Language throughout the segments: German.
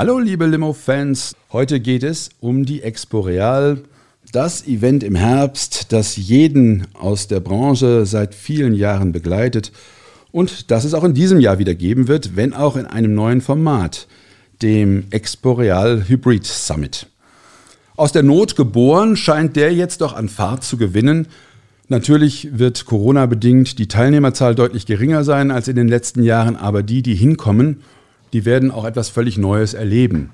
Hallo liebe Limo-Fans, heute geht es um die Expo Real, das Event im Herbst, das jeden aus der Branche seit vielen Jahren begleitet und das es auch in diesem Jahr wieder geben wird, wenn auch in einem neuen Format, dem Expo Real Hybrid Summit. Aus der Not geboren scheint der jetzt doch an Fahrt zu gewinnen. Natürlich wird Corona bedingt die Teilnehmerzahl deutlich geringer sein als in den letzten Jahren, aber die, die hinkommen, die werden auch etwas völlig Neues erleben.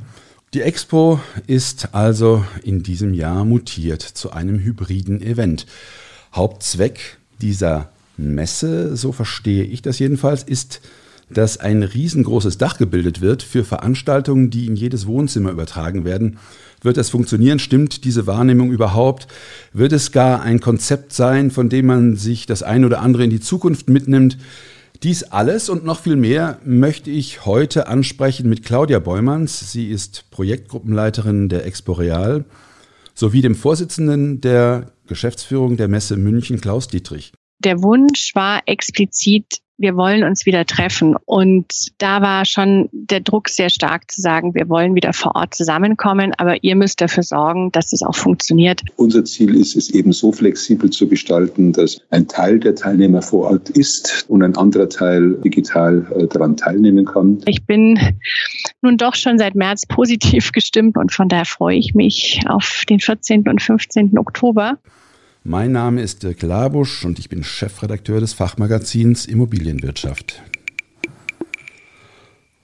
Die Expo ist also in diesem Jahr mutiert zu einem hybriden Event. Hauptzweck dieser Messe, so verstehe ich das jedenfalls, ist, dass ein riesengroßes Dach gebildet wird für Veranstaltungen, die in jedes Wohnzimmer übertragen werden. Wird das funktionieren? Stimmt diese Wahrnehmung überhaupt? Wird es gar ein Konzept sein, von dem man sich das eine oder andere in die Zukunft mitnimmt? Dies alles und noch viel mehr möchte ich heute ansprechen mit Claudia Beumanns. Sie ist Projektgruppenleiterin der Expo Real sowie dem Vorsitzenden der Geschäftsführung der Messe München, Klaus Dietrich. Der Wunsch war explizit wir wollen uns wieder treffen. Und da war schon der Druck sehr stark zu sagen, wir wollen wieder vor Ort zusammenkommen, aber ihr müsst dafür sorgen, dass es auch funktioniert. Unser Ziel ist es eben so flexibel zu gestalten, dass ein Teil der Teilnehmer vor Ort ist und ein anderer Teil digital äh, daran teilnehmen kann. Ich bin nun doch schon seit März positiv gestimmt und von daher freue ich mich auf den 14. und 15. Oktober. Mein Name ist Dirk Labusch und ich bin Chefredakteur des Fachmagazins Immobilienwirtschaft.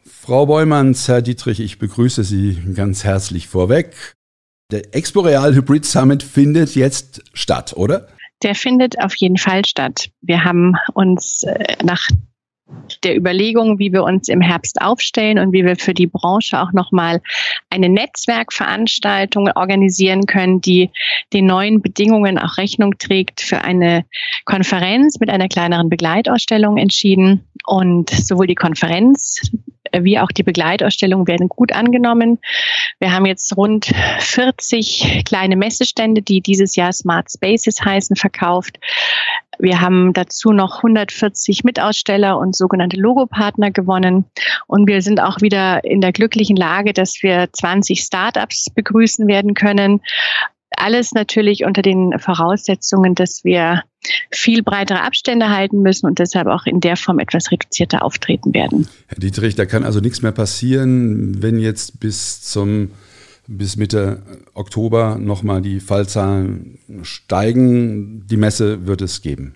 Frau Beumanns, Herr Dietrich, ich begrüße Sie ganz herzlich vorweg. Der Expo Real Hybrid Summit findet jetzt statt, oder? Der findet auf jeden Fall statt. Wir haben uns äh, nach der Überlegung, wie wir uns im Herbst aufstellen und wie wir für die Branche auch nochmal eine Netzwerkveranstaltung organisieren können, die den neuen Bedingungen auch Rechnung trägt für eine Konferenz mit einer kleineren Begleitausstellung entschieden. Und sowohl die Konferenz wie auch die Begleitausstellung werden gut angenommen. Wir haben jetzt rund 40 kleine Messestände, die dieses Jahr Smart Spaces heißen, verkauft. Wir haben dazu noch 140 Mitaussteller und sogenannte Logopartner gewonnen. Und wir sind auch wieder in der glücklichen Lage, dass wir 20 Startups begrüßen werden können. Alles natürlich unter den Voraussetzungen, dass wir viel breitere Abstände halten müssen und deshalb auch in der Form etwas reduzierter auftreten werden. Herr Dietrich, da kann also nichts mehr passieren, wenn jetzt bis zum bis Mitte Oktober nochmal die Fallzahlen steigen. Die Messe wird es geben.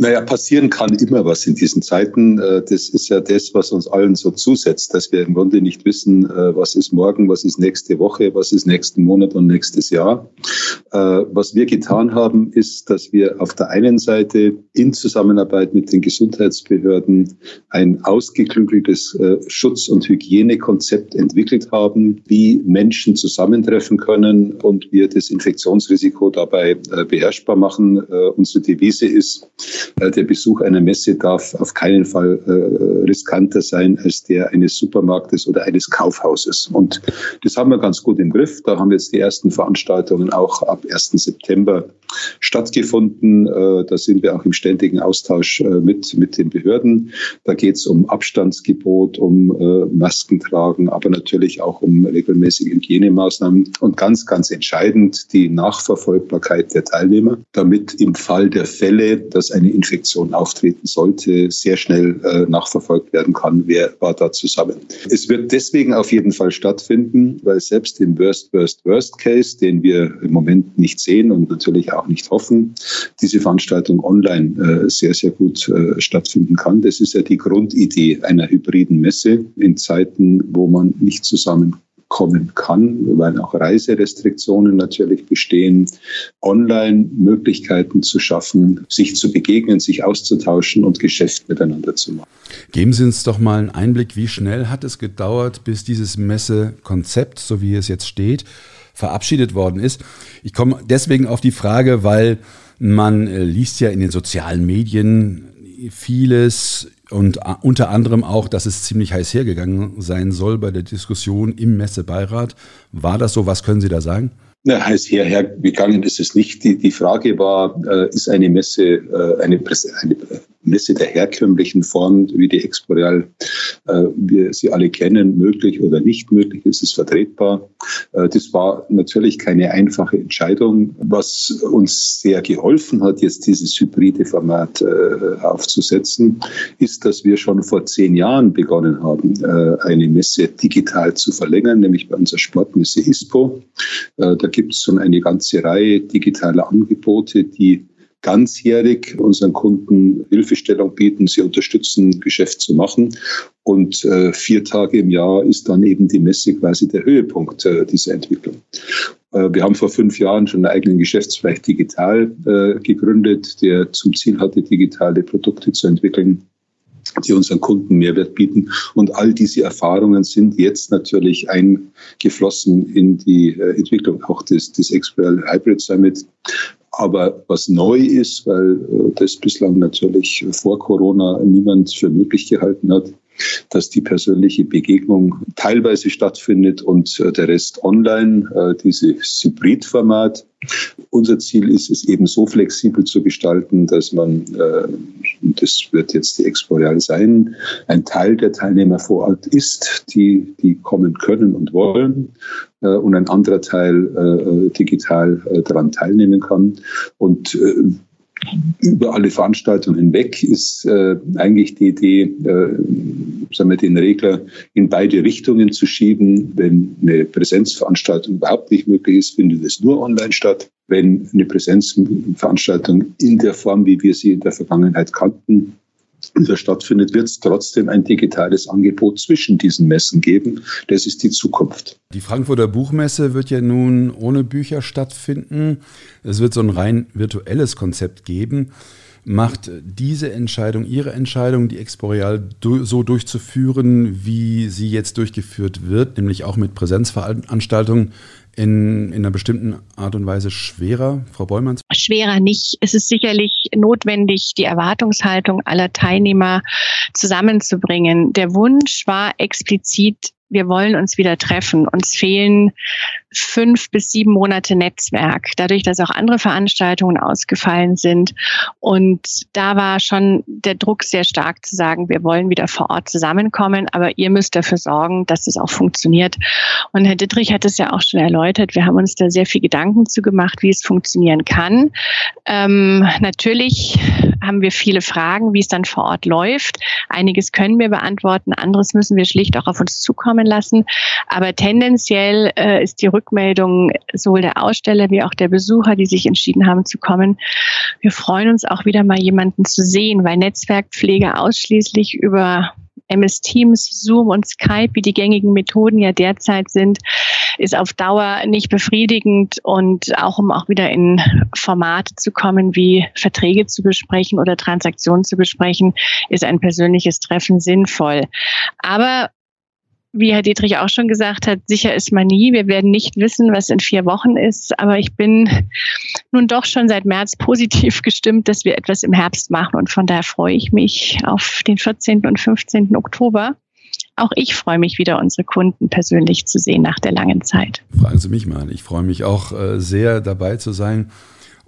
Naja, passieren kann immer was in diesen Zeiten. Äh, das ist ja das, was uns allen so zusetzt, dass wir im Grunde nicht wissen, äh, was ist morgen, was ist nächste Woche, was ist nächsten Monat und nächstes Jahr. Äh, was wir getan haben, ist, dass wir auf der einen Seite in Zusammenarbeit mit den Gesundheitsbehörden ein ausgeklügeltes Schutz- und Hygienekonzept entwickelt haben, wie Menschen zusammentreffen können und wir das Infektionsrisiko dabei beherrschbar machen. Unsere Devise ist, der Besuch einer Messe darf auf keinen Fall äh, riskanter sein als der eines Supermarktes oder eines Kaufhauses. Und das haben wir ganz gut im Griff. Da haben jetzt die ersten Veranstaltungen auch ab 1. September stattgefunden. Äh, da sind wir auch im ständigen Austausch mit, mit den Behörden. Da geht es um Abstandsgebot, um Masken tragen, aber natürlich auch um regelmäßige Hygienemaßnahmen und ganz, ganz entscheidend die Nachverfolgbarkeit der Teilnehmer, damit im Fall der Fälle, dass eine Infektion auftreten sollte, sehr schnell äh, nachverfolgt werden kann, wer war da zusammen. Es wird deswegen auf jeden Fall stattfinden, weil selbst im Worst, Worst, Worst Case, den wir im Moment nicht sehen und natürlich auch nicht hoffen, diese Veranstaltung online äh, sehr, sehr gut äh, stattfinden kann. Das ist ja die Grundidee einer hybriden Messe in Zeiten, wo man nicht zusammen kommen kann, weil auch Reiserestriktionen natürlich bestehen, Online-Möglichkeiten zu schaffen, sich zu begegnen, sich auszutauschen und Geschäft miteinander zu machen. Geben Sie uns doch mal einen Einblick, wie schnell hat es gedauert, bis dieses Messekonzept, so wie es jetzt steht, verabschiedet worden ist. Ich komme deswegen auf die Frage, weil man äh, liest ja in den sozialen Medien vieles und äh, unter anderem auch, dass es ziemlich heiß hergegangen sein soll bei der Diskussion im Messebeirat. War das so? Was können Sie da sagen? Na, heiß hergegangen ist es nicht. Die, die Frage war, äh, ist eine Messe äh, eine, eine Messe der herkömmlichen Form, wie die Exporeal äh, wir sie alle kennen, möglich oder nicht möglich, ist es vertretbar. Äh, das war natürlich keine einfache Entscheidung. Was uns sehr geholfen hat, jetzt dieses hybride Format äh, aufzusetzen, ist, dass wir schon vor zehn Jahren begonnen haben, äh, eine Messe digital zu verlängern, nämlich bei unserer Sportmesse ISPO. Da gibt es schon eine ganze Reihe digitaler Angebote, die ganzjährig unseren Kunden Hilfestellung bieten, sie unterstützen, Geschäft zu machen. Und äh, vier Tage im Jahr ist dann eben die Messe quasi der Höhepunkt äh, dieser Entwicklung. Äh, wir haben vor fünf Jahren schon einen eigenen Geschäftsbereich digital äh, gegründet, der zum Ziel hatte, digitale Produkte zu entwickeln die unseren Kunden Mehrwert bieten. Und all diese Erfahrungen sind jetzt natürlich eingeflossen in die äh, Entwicklung auch des, des XPL Hybrid Summit, aber was neu ist, weil äh, das bislang natürlich vor Corona niemand für möglich gehalten hat, dass die persönliche Begegnung teilweise stattfindet und äh, der Rest online, äh, dieses Hybridformat. Unser Ziel ist es eben so flexibel zu gestalten, dass man, äh, das wird jetzt die Expo Real sein, ein Teil der Teilnehmer vor Ort ist, die, die kommen können und wollen und ein anderer Teil digital daran teilnehmen kann. Und über alle Veranstaltungen hinweg ist äh, eigentlich die Idee, äh, sagen wir, den Regler in beide Richtungen zu schieben. Wenn eine Präsenzveranstaltung überhaupt nicht möglich ist, findet es nur online statt. Wenn eine Präsenzveranstaltung in der Form, wie wir sie in der Vergangenheit kannten, wieder stattfindet, wird es trotzdem ein digitales Angebot zwischen diesen Messen geben. Das ist die Zukunft. Die Frankfurter Buchmesse wird ja nun ohne Bücher stattfinden. Es wird so ein rein virtuelles Konzept geben. Macht diese Entscheidung, Ihre Entscheidung, die Exporeal so durchzuführen, wie sie jetzt durchgeführt wird, nämlich auch mit Präsenzveranstaltungen, in, in einer bestimmten Art und Weise schwerer, Frau Bollmanns? Schwerer nicht. Es ist sicherlich notwendig, die Erwartungshaltung aller Teilnehmer zusammenzubringen. Der Wunsch war explizit, wir wollen uns wieder treffen. Uns fehlen fünf bis sieben Monate Netzwerk, dadurch, dass auch andere Veranstaltungen ausgefallen sind. Und da war schon der Druck sehr stark zu sagen, wir wollen wieder vor Ort zusammenkommen, aber ihr müsst dafür sorgen, dass es auch funktioniert. Und Herr Dittrich hat es ja auch schon erläutert. Wir haben uns da sehr viel Gedanken zu gemacht, wie es funktionieren kann. Ähm, natürlich haben wir viele Fragen, wie es dann vor Ort läuft. Einiges können wir beantworten, anderes müssen wir schlicht auch auf uns zukommen lassen. Aber tendenziell äh, ist die Rückmeldung sowohl der Aussteller wie auch der Besucher, die sich entschieden haben zu kommen. Wir freuen uns auch wieder mal jemanden zu sehen, weil Netzwerkpflege ausschließlich über MS Teams, Zoom und Skype, wie die gängigen Methoden ja derzeit sind, ist auf Dauer nicht befriedigend und auch um auch wieder in Formate zu kommen, wie Verträge zu besprechen oder Transaktionen zu besprechen, ist ein persönliches Treffen sinnvoll. Aber wie Herr Dietrich auch schon gesagt hat, sicher ist man nie. Wir werden nicht wissen, was in vier Wochen ist. Aber ich bin nun doch schon seit März positiv gestimmt, dass wir etwas im Herbst machen. Und von daher freue ich mich auf den 14. und 15. Oktober. Auch ich freue mich wieder, unsere Kunden persönlich zu sehen nach der langen Zeit. Fragen Sie mich mal. Ich freue mich auch äh, sehr dabei zu sein.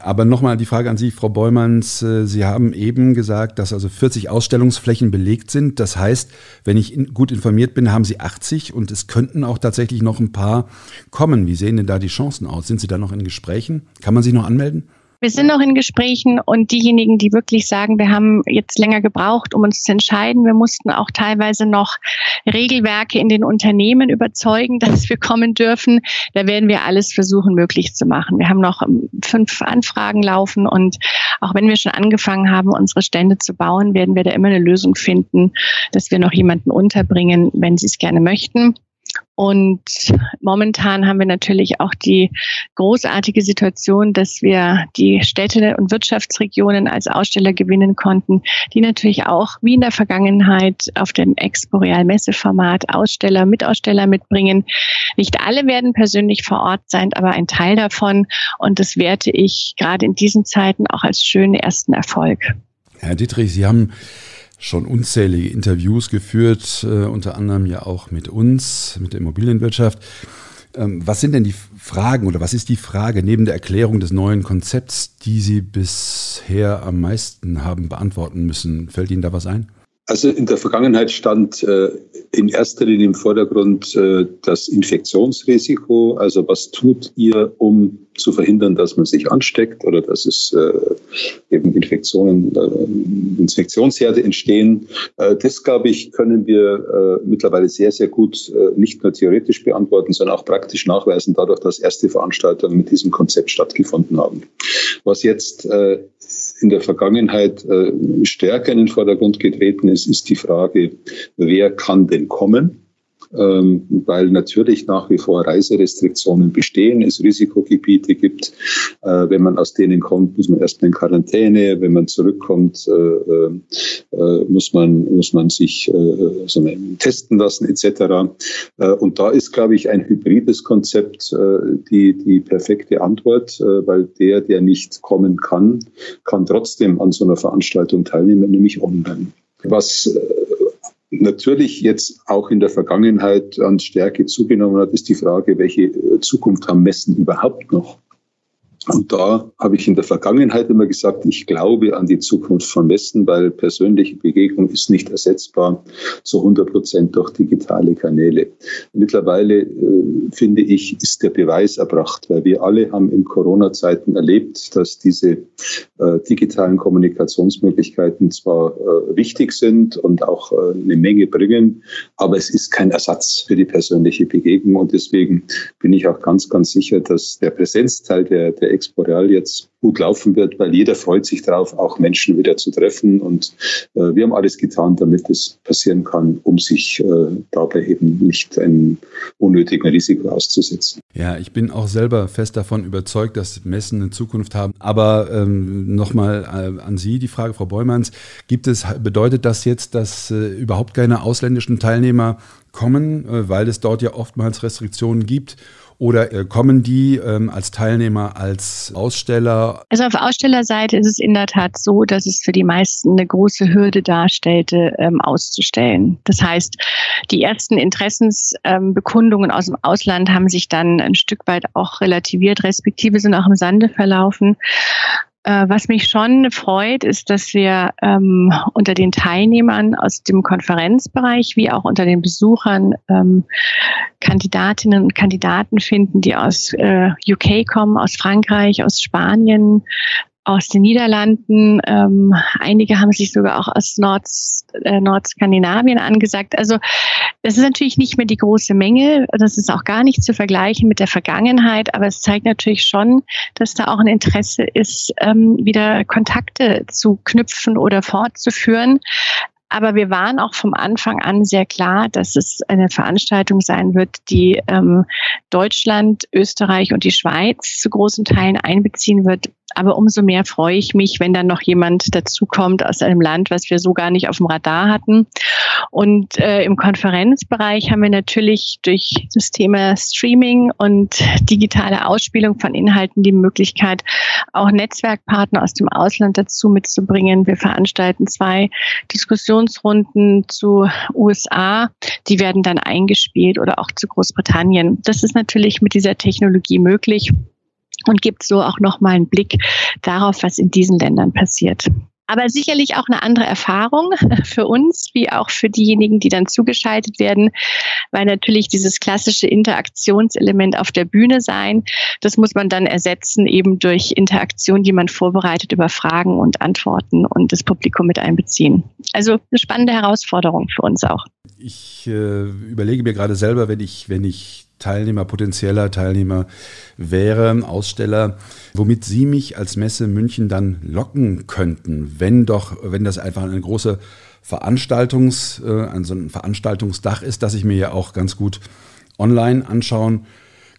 Aber nochmal die Frage an Sie, Frau Bollmanns. Äh, Sie haben eben gesagt, dass also 40 Ausstellungsflächen belegt sind. Das heißt, wenn ich gut informiert bin, haben Sie 80 und es könnten auch tatsächlich noch ein paar kommen. Wie sehen denn da die Chancen aus? Sind Sie da noch in Gesprächen? Kann man sich noch anmelden? Wir sind noch in Gesprächen und diejenigen, die wirklich sagen, wir haben jetzt länger gebraucht, um uns zu entscheiden, wir mussten auch teilweise noch Regelwerke in den Unternehmen überzeugen, dass wir kommen dürfen. Da werden wir alles versuchen, möglich zu machen. Wir haben noch ähm, fünf Anfragen laufen und auch wenn wir schon angefangen haben, unsere Stände zu bauen, werden wir da immer eine Lösung finden, dass wir noch jemanden unterbringen, wenn sie es gerne möchten. Und momentan haben wir natürlich auch die großartige Situation, dass wir die Städte und Wirtschaftsregionen als Aussteller gewinnen konnten, die natürlich auch wie in der Vergangenheit auf dem Exporeal Messeformat Aussteller, Mitaussteller mitbringen. Nicht alle werden persönlich vor Ort sein, aber ein Teil davon. Und das werte ich gerade in diesen Zeiten auch als schönen ersten Erfolg. Herr Dietrich, Sie haben schon unzählige Interviews geführt, äh, unter anderem ja auch mit uns, mit der Immobilienwirtschaft. Ähm, was sind denn die Fragen oder was ist die Frage neben der Erklärung des neuen Konzepts, die Sie bisher am meisten haben beantworten müssen? Fällt Ihnen da was ein? Also in der Vergangenheit stand äh, in erster Linie im Vordergrund äh, das Infektionsrisiko. Also was tut ihr, um zu verhindern, dass man sich ansteckt oder dass es äh, eben Infektionen, äh, Infektionsherde entstehen. Äh, das, glaube ich, können wir äh, mittlerweile sehr, sehr gut nicht nur theoretisch beantworten, sondern auch praktisch nachweisen, dadurch, dass erste Veranstaltungen mit diesem Konzept stattgefunden haben. Was jetzt in der Vergangenheit äh, stärker in den Vordergrund getreten ist, ist die Frage, wer kann denn kommen? Ähm, weil natürlich nach wie vor Reiserestriktionen bestehen, es Risikogebiete gibt. Äh, wenn man aus denen kommt, muss man erstmal in Quarantäne. Wenn man zurückkommt, äh, äh, muss man muss man sich also testen lassen etc. Und da ist, glaube ich, ein hybrides Konzept die die perfekte Antwort, weil der, der nicht kommen kann, kann trotzdem an so einer Veranstaltung teilnehmen, nämlich online. Was natürlich jetzt auch in der Vergangenheit an Stärke zugenommen hat, ist die Frage, welche äh, Zukunft haben Messen überhaupt noch? Und da habe ich in der Vergangenheit immer gesagt, ich glaube an die Zukunft von Messen, weil persönliche Begegnung ist nicht ersetzbar zu 100 Prozent durch digitale Kanäle. Mittlerweile, äh, finde ich, ist der Beweis erbracht, weil wir alle haben in Corona-Zeiten erlebt, dass diese äh, digitalen Kommunikationsmöglichkeiten zwar äh, wichtig sind und auch äh, eine Menge bringen, aber es ist kein Ersatz für die persönliche Begegnung. Und deswegen bin ich auch ganz, ganz sicher, dass der Präsenzteil der, der Expo Real jetzt gut laufen wird, weil jeder freut sich darauf, auch Menschen wieder zu treffen. Und äh, wir haben alles getan, damit es passieren kann, um sich äh, dabei eben nicht ein unnötigen Risiko auszusetzen. Ja, ich bin auch selber fest davon überzeugt, dass Messen eine Zukunft haben. Aber ähm, nochmal äh, an Sie die Frage, Frau Beumanns, gibt es, bedeutet das jetzt, dass äh, überhaupt keine ausländischen Teilnehmer kommen, äh, weil es dort ja oftmals Restriktionen gibt? Oder äh, kommen die ähm, als Teilnehmer, als Aussteller? Also auf Ausstellerseite ist es in der Tat so, dass es für die meisten eine große Hürde darstellte, ähm, auszustellen. Das heißt, die ersten Interessensbekundungen ähm, aus dem Ausland haben sich dann ein Stück weit auch relativiert, respektive sind auch im Sande verlaufen. Äh, was mich schon freut, ist, dass wir ähm, unter den Teilnehmern aus dem Konferenzbereich wie auch unter den Besuchern ähm, Kandidatinnen und Kandidaten finden, die aus äh, UK kommen, aus Frankreich, aus Spanien, aus den Niederlanden. Ähm, einige haben sich sogar auch aus Nord, äh, Nordskandinavien angesagt. Also das ist natürlich nicht mehr die große Menge. Das ist auch gar nicht zu vergleichen mit der Vergangenheit. Aber es zeigt natürlich schon, dass da auch ein Interesse ist, ähm, wieder Kontakte zu knüpfen oder fortzuführen. Aber wir waren auch vom Anfang an sehr klar, dass es eine Veranstaltung sein wird, die ähm, Deutschland, Österreich und die Schweiz zu großen Teilen einbeziehen wird, aber umso mehr freue ich mich, wenn dann noch jemand dazukommt aus einem Land, was wir so gar nicht auf dem Radar hatten. Und äh, im Konferenzbereich haben wir natürlich durch das Thema Streaming und digitale Ausspielung von Inhalten die Möglichkeit, auch Netzwerkpartner aus dem Ausland dazu mitzubringen. Wir veranstalten zwei Diskussionsrunden zu USA. Die werden dann eingespielt oder auch zu Großbritannien. Das ist natürlich mit dieser Technologie möglich und gibt so auch nochmal einen Blick darauf, was in diesen Ländern passiert. Aber sicherlich auch eine andere Erfahrung für uns, wie auch für diejenigen, die dann zugeschaltet werden, weil natürlich dieses klassische Interaktionselement auf der Bühne sein, das muss man dann ersetzen eben durch Interaktion, die man vorbereitet über Fragen und Antworten und das Publikum mit einbeziehen. Also eine spannende Herausforderung für uns auch. Ich äh, überlege mir gerade selber, wenn ich, wenn ich Teilnehmer, potenzieller Teilnehmer wäre, Aussteller, womit Sie mich als Messe München dann locken könnten, wenn doch, wenn das einfach eine große Veranstaltungs, äh, ein Veranstaltungsdach ist, das ich mir ja auch ganz gut online anschauen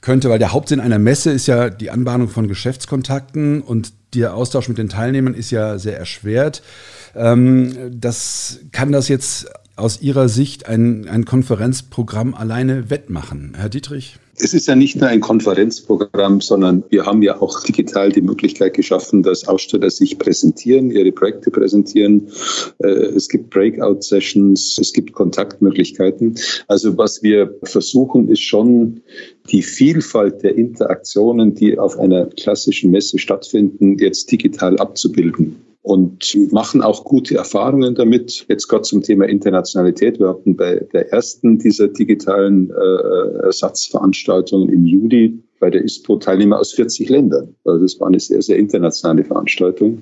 könnte, weil der Hauptsinn einer Messe ist ja die Anbahnung von Geschäftskontakten und der Austausch mit den Teilnehmern ist ja sehr erschwert. Ähm, das kann das jetzt aus Ihrer Sicht ein, ein Konferenzprogramm alleine wettmachen, Herr Dietrich? Es ist ja nicht nur ein Konferenzprogramm, sondern wir haben ja auch digital die Möglichkeit geschaffen, dass Aussteller sich präsentieren, ihre Projekte präsentieren. Äh, es gibt Breakout-Sessions, es gibt Kontaktmöglichkeiten. Also was wir versuchen, ist schon die Vielfalt der Interaktionen, die auf einer klassischen Messe stattfinden, jetzt digital abzubilden und machen auch gute Erfahrungen damit. Jetzt gerade zum Thema Internationalität. Wir hatten bei der ersten dieser digitalen äh, Ersatzveranstaltungen im Juli bei der ISPO Teilnehmer aus 40 Ländern. Also das war eine sehr, sehr internationale Veranstaltung.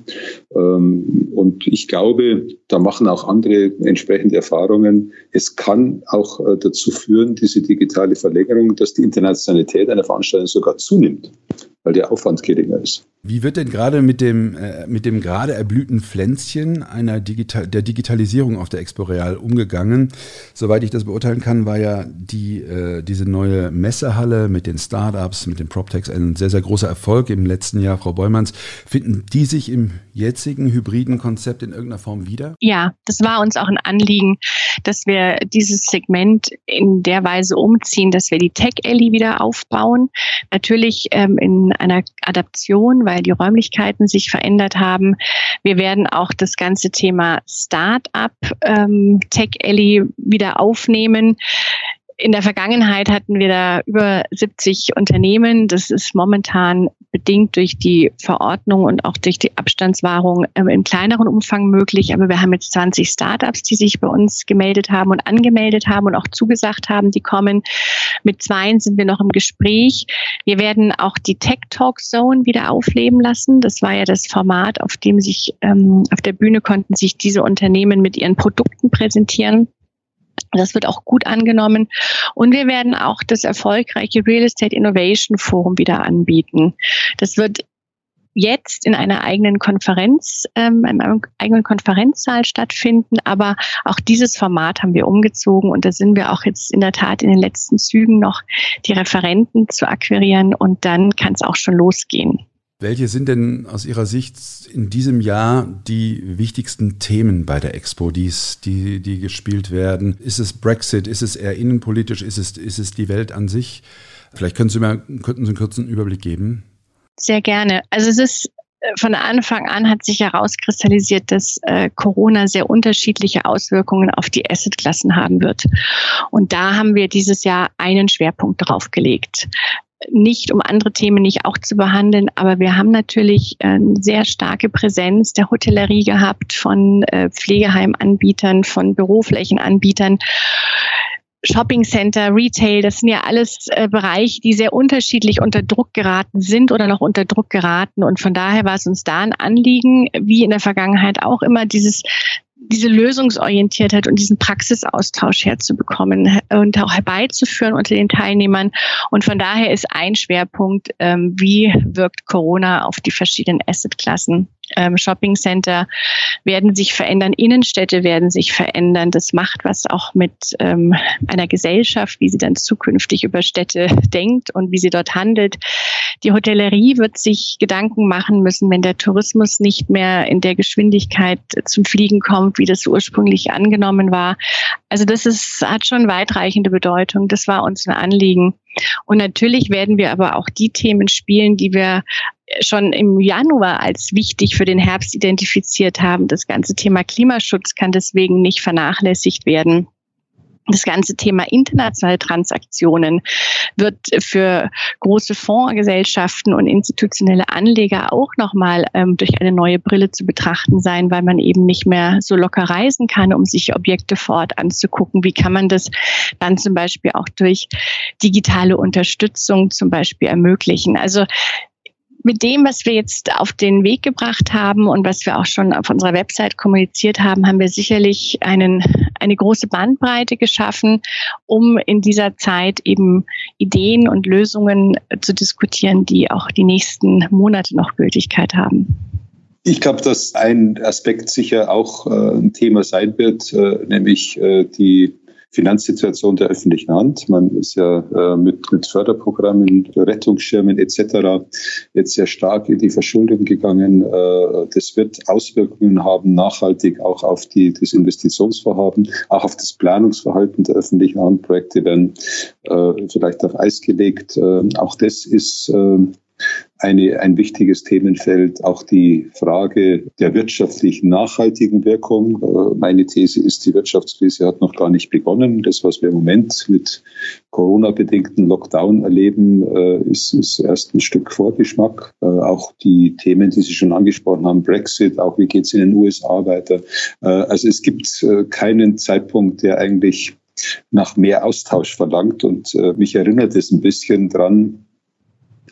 Ähm, und ich glaube, da machen auch andere entsprechende Erfahrungen. Es kann auch äh, dazu führen, diese digitale Verlängerung, dass die Internationalität einer Veranstaltung sogar zunimmt weil der Aufwand geringer ist. Wie wird denn gerade mit dem, äh, mit dem gerade erblühten Pflänzchen einer Digital der Digitalisierung auf der Expo Real umgegangen? Soweit ich das beurteilen kann, war ja die, äh, diese neue Messehalle mit den Startups, mit den PropTechs ein sehr, sehr großer Erfolg im letzten Jahr. Frau Beumanns, finden die sich im jetzigen hybriden Konzept in irgendeiner Form wieder? Ja, das war uns auch ein Anliegen, dass wir dieses Segment in der Weise umziehen, dass wir die Tech Alley wieder aufbauen. Natürlich ähm, in einer Adaption, weil die Räumlichkeiten sich verändert haben. Wir werden auch das ganze Thema Start-up ähm, Tech Alley wieder aufnehmen. In der Vergangenheit hatten wir da über 70 Unternehmen. Das ist momentan bedingt durch die Verordnung und auch durch die Abstandswahrung ähm, im kleineren Umfang möglich. Aber wir haben jetzt 20 Startups, die sich bei uns gemeldet haben und angemeldet haben und auch zugesagt haben, die kommen. Mit zweien sind wir noch im Gespräch. Wir werden auch die Tech Talk Zone wieder aufleben lassen. Das war ja das Format, auf dem sich ähm, auf der Bühne konnten sich diese Unternehmen mit ihren Produkten präsentieren. Das wird auch gut angenommen. Und wir werden auch das erfolgreiche Real Estate Innovation Forum wieder anbieten. Das wird jetzt in einer eigenen Konferenz, ähm, in einem eigenen Konferenzsaal stattfinden. Aber auch dieses Format haben wir umgezogen und da sind wir auch jetzt in der Tat in den letzten Zügen noch die Referenten zu akquirieren und dann kann es auch schon losgehen. Welche sind denn aus Ihrer Sicht in diesem Jahr die wichtigsten Themen bei der Expo, die, die gespielt werden? Ist es Brexit? Ist es eher innenpolitisch? Ist es, ist es die Welt an sich? Vielleicht können Sie mir könnten Sie einen kurzen Überblick geben. Sehr gerne. Also es ist äh, von Anfang an hat sich herauskristallisiert, dass äh, Corona sehr unterschiedliche Auswirkungen auf die Assetklassen haben wird. Und da haben wir dieses Jahr einen Schwerpunkt drauf gelegt nicht, um andere Themen nicht auch zu behandeln, aber wir haben natürlich eine äh, sehr starke Präsenz der Hotellerie gehabt, von äh, Pflegeheimanbietern, von Büroflächenanbietern. Shopping Center, Retail, das sind ja alles äh, Bereiche, die sehr unterschiedlich unter Druck geraten sind oder noch unter Druck geraten. Und von daher war es uns da ein Anliegen, wie in der Vergangenheit auch immer, dieses diese Lösungsorientiertheit und diesen Praxisaustausch herzubekommen und auch herbeizuführen unter den Teilnehmern. Und von daher ist ein Schwerpunkt, ähm, wie wirkt Corona auf die verschiedenen Assetklassen ähm, Shopping Center werden sich verändern, Innenstädte werden sich verändern. Das macht was auch mit ähm, einer Gesellschaft, wie sie dann zukünftig über Städte denkt und wie sie dort handelt. Die Hotellerie wird sich Gedanken machen müssen, wenn der Tourismus nicht mehr in der Geschwindigkeit zum Fliegen kommt, wie das ursprünglich angenommen war. Also das ist, hat schon weitreichende Bedeutung. Das war uns ein Anliegen. Und natürlich werden wir aber auch die Themen spielen, die wir schon im Januar als wichtig für den Herbst identifiziert haben. Das ganze Thema Klimaschutz kann deswegen nicht vernachlässigt werden. Das ganze Thema internationale Transaktionen wird für große Fondsgesellschaften und institutionelle Anleger auch nochmal ähm, durch eine neue Brille zu betrachten sein, weil man eben nicht mehr so locker reisen kann, um sich Objekte vor Ort anzugucken. Wie kann man das dann zum Beispiel auch durch digitale Unterstützung zum Beispiel ermöglichen? Also mit dem, was wir jetzt auf den Weg gebracht haben und was wir auch schon auf unserer Website kommuniziert haben, haben wir sicherlich einen, eine große Bandbreite geschaffen, um in dieser Zeit eben Ideen und Lösungen zu diskutieren, die auch die nächsten Monate noch Gültigkeit haben. Ich glaube, dass ein Aspekt sicher auch äh, ein Thema sein wird, äh, nämlich äh, die Finanzsituation der öffentlichen Hand. Man ist ja äh, mit, mit Förderprogrammen, Rettungsschirmen etc. jetzt sehr stark in die Verschuldung gegangen. Äh, das wird Auswirkungen haben, nachhaltig auch auf die, das Investitionsvorhaben, auch auf das Planungsverhalten der öffentlichen Hand. Projekte werden äh, vielleicht auf Eis gelegt. Äh, auch das ist äh, eine, ein wichtiges Themenfeld, auch die Frage der wirtschaftlichen nachhaltigen Wirkung. Äh, meine These ist, die Wirtschaftskrise hat noch gar nicht begonnen. Das, was wir im Moment mit Corona-bedingten Lockdown erleben, äh, ist, ist erst ein Stück Vorgeschmack. Äh, auch die Themen, die Sie schon angesprochen haben, Brexit, auch wie geht es in den USA weiter. Also es gibt keinen Zeitpunkt, der eigentlich nach mehr Austausch verlangt. Und mich erinnert es ein bisschen dran, äh,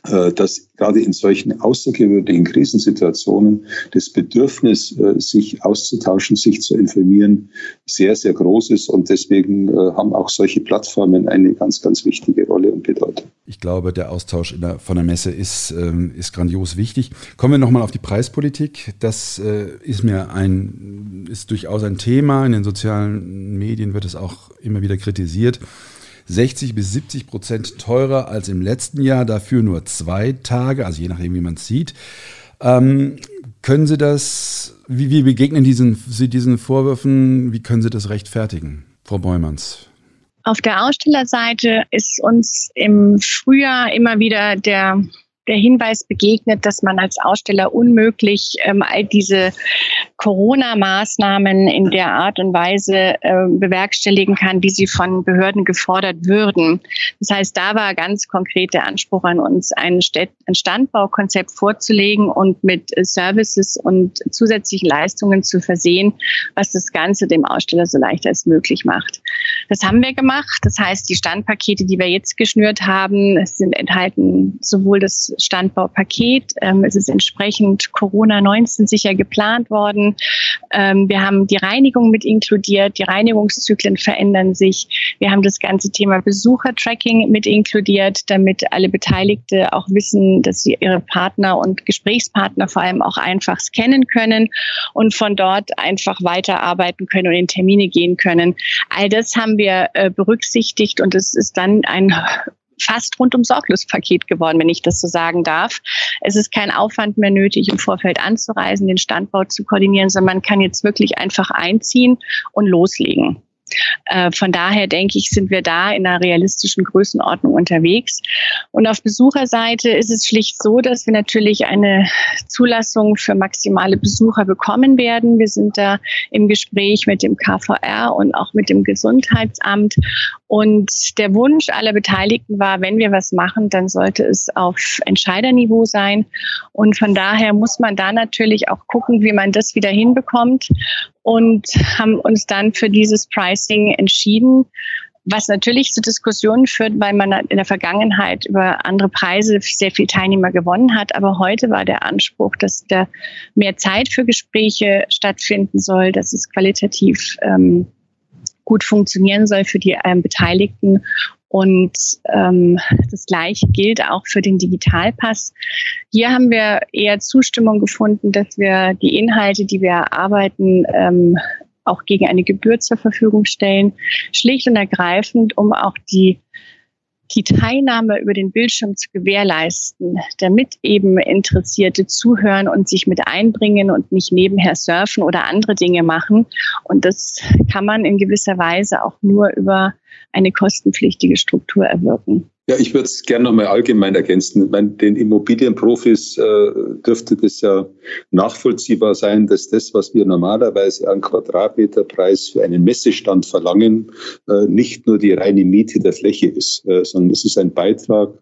dass gerade in solchen außergewöhnlichen Krisensituationen das Bedürfnis, äh, sich auszutauschen, sich zu informieren, sehr, sehr groß ist. Und deswegen äh, haben auch solche Plattformen eine ganz, ganz wichtige Rolle und Bedeutung. Ich glaube, der Austausch der, von der Messe ist, ähm, ist grandios wichtig. Kommen wir nochmal auf die Preispolitik. Das ist mir ein, ist durchaus ein Thema. In den sozialen Medien wird es auch immer wieder kritisiert. 60 bis 70 Prozent teurer als im letzten Jahr, dafür nur zwei Tage, also je nachdem, wie man es sieht. Ähm, können Sie das, wie, wie begegnen diesen, Sie diesen Vorwürfen, wie können Sie das rechtfertigen, Frau Beumanns? Auf der Ausstellerseite ist uns im Frühjahr immer wieder der der Hinweis begegnet, dass man als Aussteller unmöglich ähm, all diese Corona-Maßnahmen in der Art und Weise äh, bewerkstelligen kann, wie sie von Behörden gefordert würden. Das heißt, da war ganz konkret der Anspruch an uns, ein, Städt ein Standbaukonzept vorzulegen und mit Services und zusätzlichen Leistungen zu versehen, was das Ganze dem Aussteller so leicht als möglich macht. Das haben wir gemacht. Das heißt, die Standpakete, die wir jetzt geschnürt haben, sind enthalten sowohl das Standbaupaket. Ähm, es ist entsprechend Corona-19 sicher geplant worden. Ähm, wir haben die Reinigung mit inkludiert. Die Reinigungszyklen verändern sich. Wir haben das ganze Thema Besuchertracking mit inkludiert, damit alle Beteiligte auch wissen, dass sie ihre Partner und Gesprächspartner vor allem auch einfach scannen können und von dort einfach weiterarbeiten können und in Termine gehen können. All das haben wir äh, berücksichtigt und es ist dann ein fast rundum sorglos Paket geworden, wenn ich das so sagen darf. Es ist kein Aufwand mehr nötig, im Vorfeld anzureisen, den Standbau zu koordinieren, sondern man kann jetzt wirklich einfach einziehen und loslegen. Äh, von daher denke ich, sind wir da in einer realistischen Größenordnung unterwegs. Und auf Besucherseite ist es schlicht so, dass wir natürlich eine Zulassung für maximale Besucher bekommen werden. Wir sind da im Gespräch mit dem KVR und auch mit dem Gesundheitsamt. Und der Wunsch aller Beteiligten war, wenn wir was machen, dann sollte es auf Entscheiderniveau sein. Und von daher muss man da natürlich auch gucken, wie man das wieder hinbekommt und haben uns dann für dieses Pricing entschieden, was natürlich zu Diskussionen führt, weil man in der Vergangenheit über andere Preise sehr viel Teilnehmer gewonnen hat. Aber heute war der Anspruch, dass da mehr Zeit für Gespräche stattfinden soll, dass es qualitativ ähm, gut funktionieren soll für die ähm, Beteiligten und ähm, das Gleiche gilt auch für den Digitalpass. Hier haben wir eher Zustimmung gefunden, dass wir die Inhalte, die wir erarbeiten, ähm, auch gegen eine Gebühr zur Verfügung stellen. Schlicht und ergreifend, um auch die die Teilnahme über den Bildschirm zu gewährleisten, damit eben Interessierte zuhören und sich mit einbringen und nicht nebenher surfen oder andere Dinge machen. Und das kann man in gewisser Weise auch nur über eine kostenpflichtige Struktur erwirken. Ja, ich würde es gerne nochmal allgemein ergänzen. Ich meine, den Immobilienprofis äh, dürfte das ja nachvollziehbar sein, dass das, was wir normalerweise an Quadratmeterpreis für einen Messestand verlangen, äh, nicht nur die reine Miete der Fläche ist, äh, sondern es ist ein Beitrag,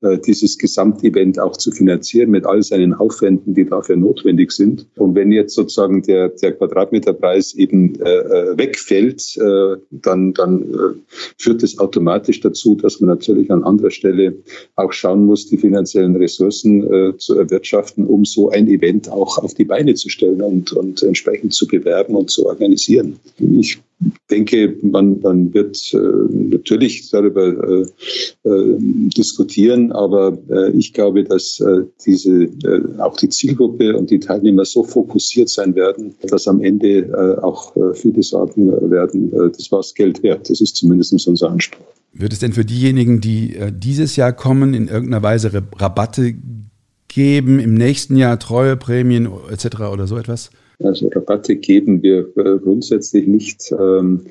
äh, dieses Gesamtevent auch zu finanzieren mit all seinen Aufwänden, die dafür notwendig sind. Und wenn jetzt sozusagen der, der Quadratmeterpreis eben äh, äh wegfällt, dann, dann führt das automatisch dazu, dass man natürlich an anderer Stelle auch schauen muss, die finanziellen Ressourcen äh, zu erwirtschaften, um so ein Event auch auf die Beine zu stellen und, und entsprechend zu bewerben und zu organisieren. Ich denke, man, man wird äh, natürlich darüber äh, äh, diskutieren, aber äh, ich glaube, dass äh, diese äh, auch die Zielgruppe und die Teilnehmer so fokussiert sein werden, dass am Ende auch viele sagen werden, das war das Geld wert. Das ist zumindest unser Anspruch. Wird es denn für diejenigen, die äh, dieses Jahr kommen, in irgendeiner Weise Rabatte geben, im nächsten Jahr Treueprämien etc. oder so etwas? Also Rabatte geben wir äh, grundsätzlich nicht. Ähm,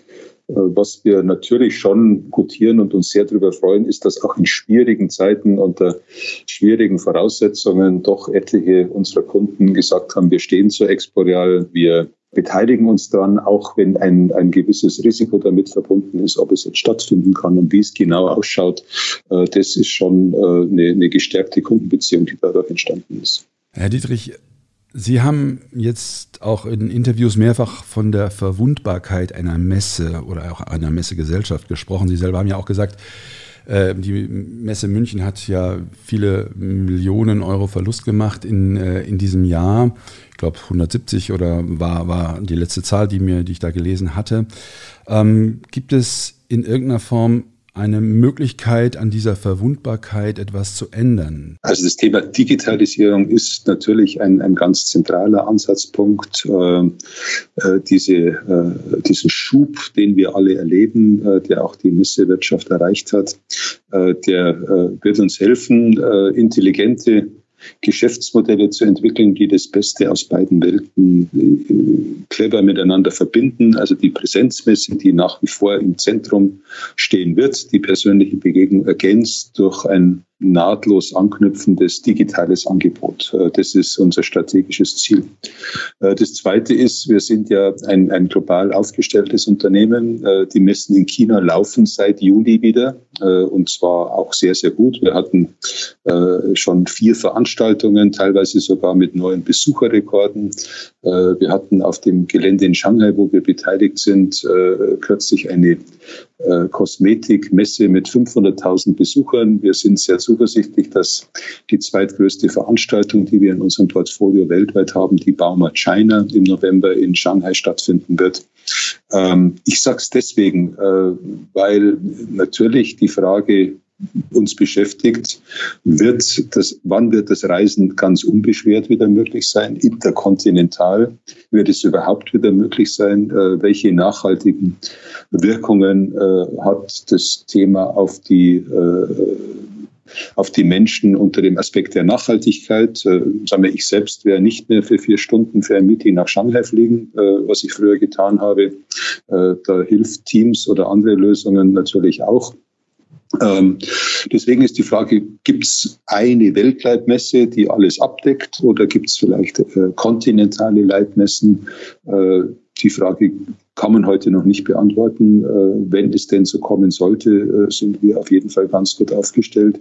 äh, was wir natürlich schon gutieren und uns sehr darüber freuen, ist, dass auch in schwierigen Zeiten unter schwierigen Voraussetzungen doch etliche unserer Kunden gesagt haben, wir stehen zu Exporeal, wir beteiligen uns daran, auch wenn ein, ein gewisses Risiko damit verbunden ist, ob es jetzt stattfinden kann und wie es genau ausschaut. Äh, das ist schon eine, eine gestärkte Kundenbeziehung, die dadurch entstanden ist. Herr Dietrich, Sie haben jetzt auch in Interviews mehrfach von der Verwundbarkeit einer Messe oder auch einer Messegesellschaft gesprochen. Sie selber haben ja auch gesagt, äh, die Messe München hat ja viele Millionen Euro Verlust gemacht in, äh, in diesem Jahr. Ich glaube 170 oder war, war die letzte Zahl, die, mir, die ich da gelesen hatte. Ähm, gibt es in irgendeiner Form eine Möglichkeit, an dieser Verwundbarkeit etwas zu ändern? Also das Thema Digitalisierung ist natürlich ein, ein ganz zentraler Ansatzpunkt. Äh, äh, diese, äh, diesen Schub, den wir alle erleben, äh, der auch die Messewirtschaft erreicht hat, äh, der äh, wird uns helfen, intelligente Geschäftsmodelle zu entwickeln, die das Beste aus beiden Welten äh, clever miteinander verbinden. Also die Präsenzmesse, die nach wie vor im Zentrum stehen wird, die persönliche Begegnung ergänzt durch ein nahtlos anknüpfendes digitales Angebot. Äh, das ist unser strategisches Ziel. Äh, das Zweite ist, wir sind ja ein, ein global aufgestelltes Unternehmen. Äh, die Messen in China laufen seit Juli wieder und zwar auch sehr, sehr gut. Wir hatten schon vier Veranstaltungen, teilweise sogar mit neuen Besucherrekorden. Wir hatten auf dem Gelände in Shanghai, wo wir beteiligt sind, kürzlich eine Kosmetikmesse mit 500.000 Besuchern. Wir sind sehr zuversichtlich, dass die zweitgrößte Veranstaltung, die wir in unserem Portfolio weltweit haben, die Bauma China im November in Shanghai stattfinden wird. Ähm, ich sage es deswegen, äh, weil natürlich die Frage uns beschäftigt, wird das, wann wird das Reisen ganz unbeschwert wieder möglich sein, interkontinental, wird es überhaupt wieder möglich sein, äh, welche nachhaltigen Wirkungen äh, hat das Thema auf die äh, auf die Menschen unter dem Aspekt der Nachhaltigkeit. Äh, sagen wir, ich selbst wäre nicht mehr für vier Stunden für ein Meeting nach Shanghai fliegen, äh, was ich früher getan habe. Äh, da hilft Teams oder andere Lösungen natürlich auch. Ähm, deswegen ist die Frage, gibt es eine Weltleitmesse, die alles abdeckt oder gibt es vielleicht äh, kontinentale Leitmessen? Äh, die Frage kann man heute noch nicht beantworten. Äh, wenn es denn so kommen sollte, äh, sind wir auf jeden Fall ganz gut aufgestellt,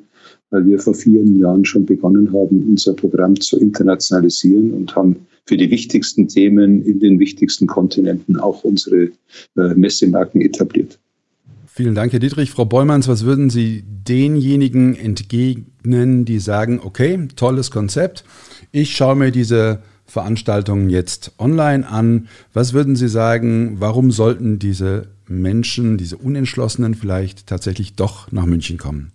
weil wir vor vielen Jahren schon begonnen haben, unser Programm zu internationalisieren und haben für die wichtigsten Themen in den wichtigsten Kontinenten auch unsere äh, Messemarken etabliert. Vielen Dank, Herr Dietrich. Frau Bollmanns, was würden Sie denjenigen entgegnen, die sagen, okay, tolles Konzept, ich schaue mir diese Veranstaltungen jetzt online an. Was würden Sie sagen, warum sollten diese Menschen, diese Unentschlossenen vielleicht tatsächlich doch nach München kommen?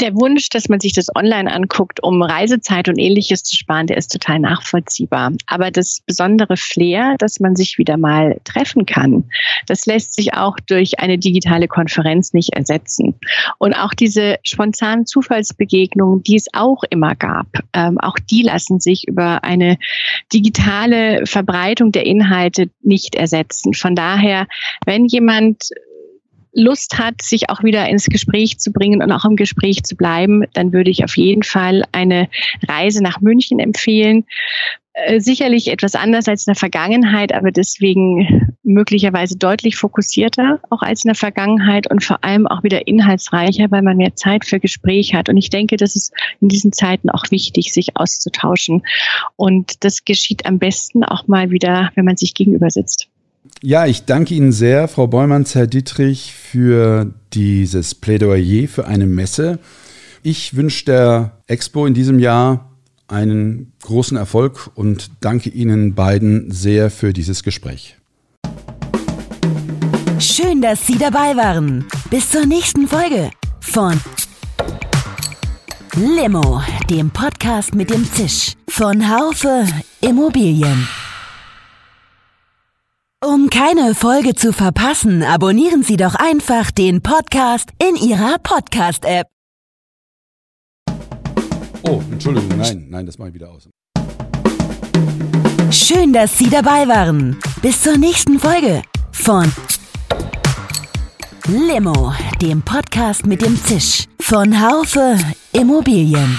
Der Wunsch, dass man sich das online anguckt, um Reisezeit und ähnliches zu sparen, der ist total nachvollziehbar. Aber das besondere Flair, dass man sich wieder mal treffen kann, das lässt sich auch durch eine digitale Konferenz nicht ersetzen. Und auch diese spontanen Zufallsbegegnungen, die es auch immer gab, ähm, auch die lassen sich über eine digitale Verbreitung der Inhalte nicht ersetzen. Von daher, wenn jemand Lust hat, sich auch wieder ins Gespräch zu bringen und auch im Gespräch zu bleiben, dann würde ich auf jeden Fall eine Reise nach München empfehlen. Äh, sicherlich etwas anders als in der Vergangenheit, aber deswegen möglicherweise deutlich fokussierter auch als in der Vergangenheit und vor allem auch wieder inhaltsreicher, weil man mehr Zeit für Gespräch hat. Und ich denke, das ist in diesen Zeiten auch wichtig, sich auszutauschen. Und das geschieht am besten auch mal wieder, wenn man sich gegenüber sitzt. Ja, ich danke Ihnen sehr, Frau Beumanns, Herr Dietrich, für dieses Plädoyer für eine Messe. Ich wünsche der Expo in diesem Jahr einen großen Erfolg und danke Ihnen beiden sehr für dieses Gespräch. Schön, dass Sie dabei waren. Bis zur nächsten Folge von Limo, dem Podcast mit dem Zisch von Haufe Immobilien. Um keine Folge zu verpassen, abonnieren Sie doch einfach den Podcast in Ihrer Podcast-App. Oh, Entschuldigung, nein, nein, das mache ich wieder aus. Schön, dass Sie dabei waren. Bis zur nächsten Folge von Limo, dem Podcast mit dem Zisch von Haufe Immobilien.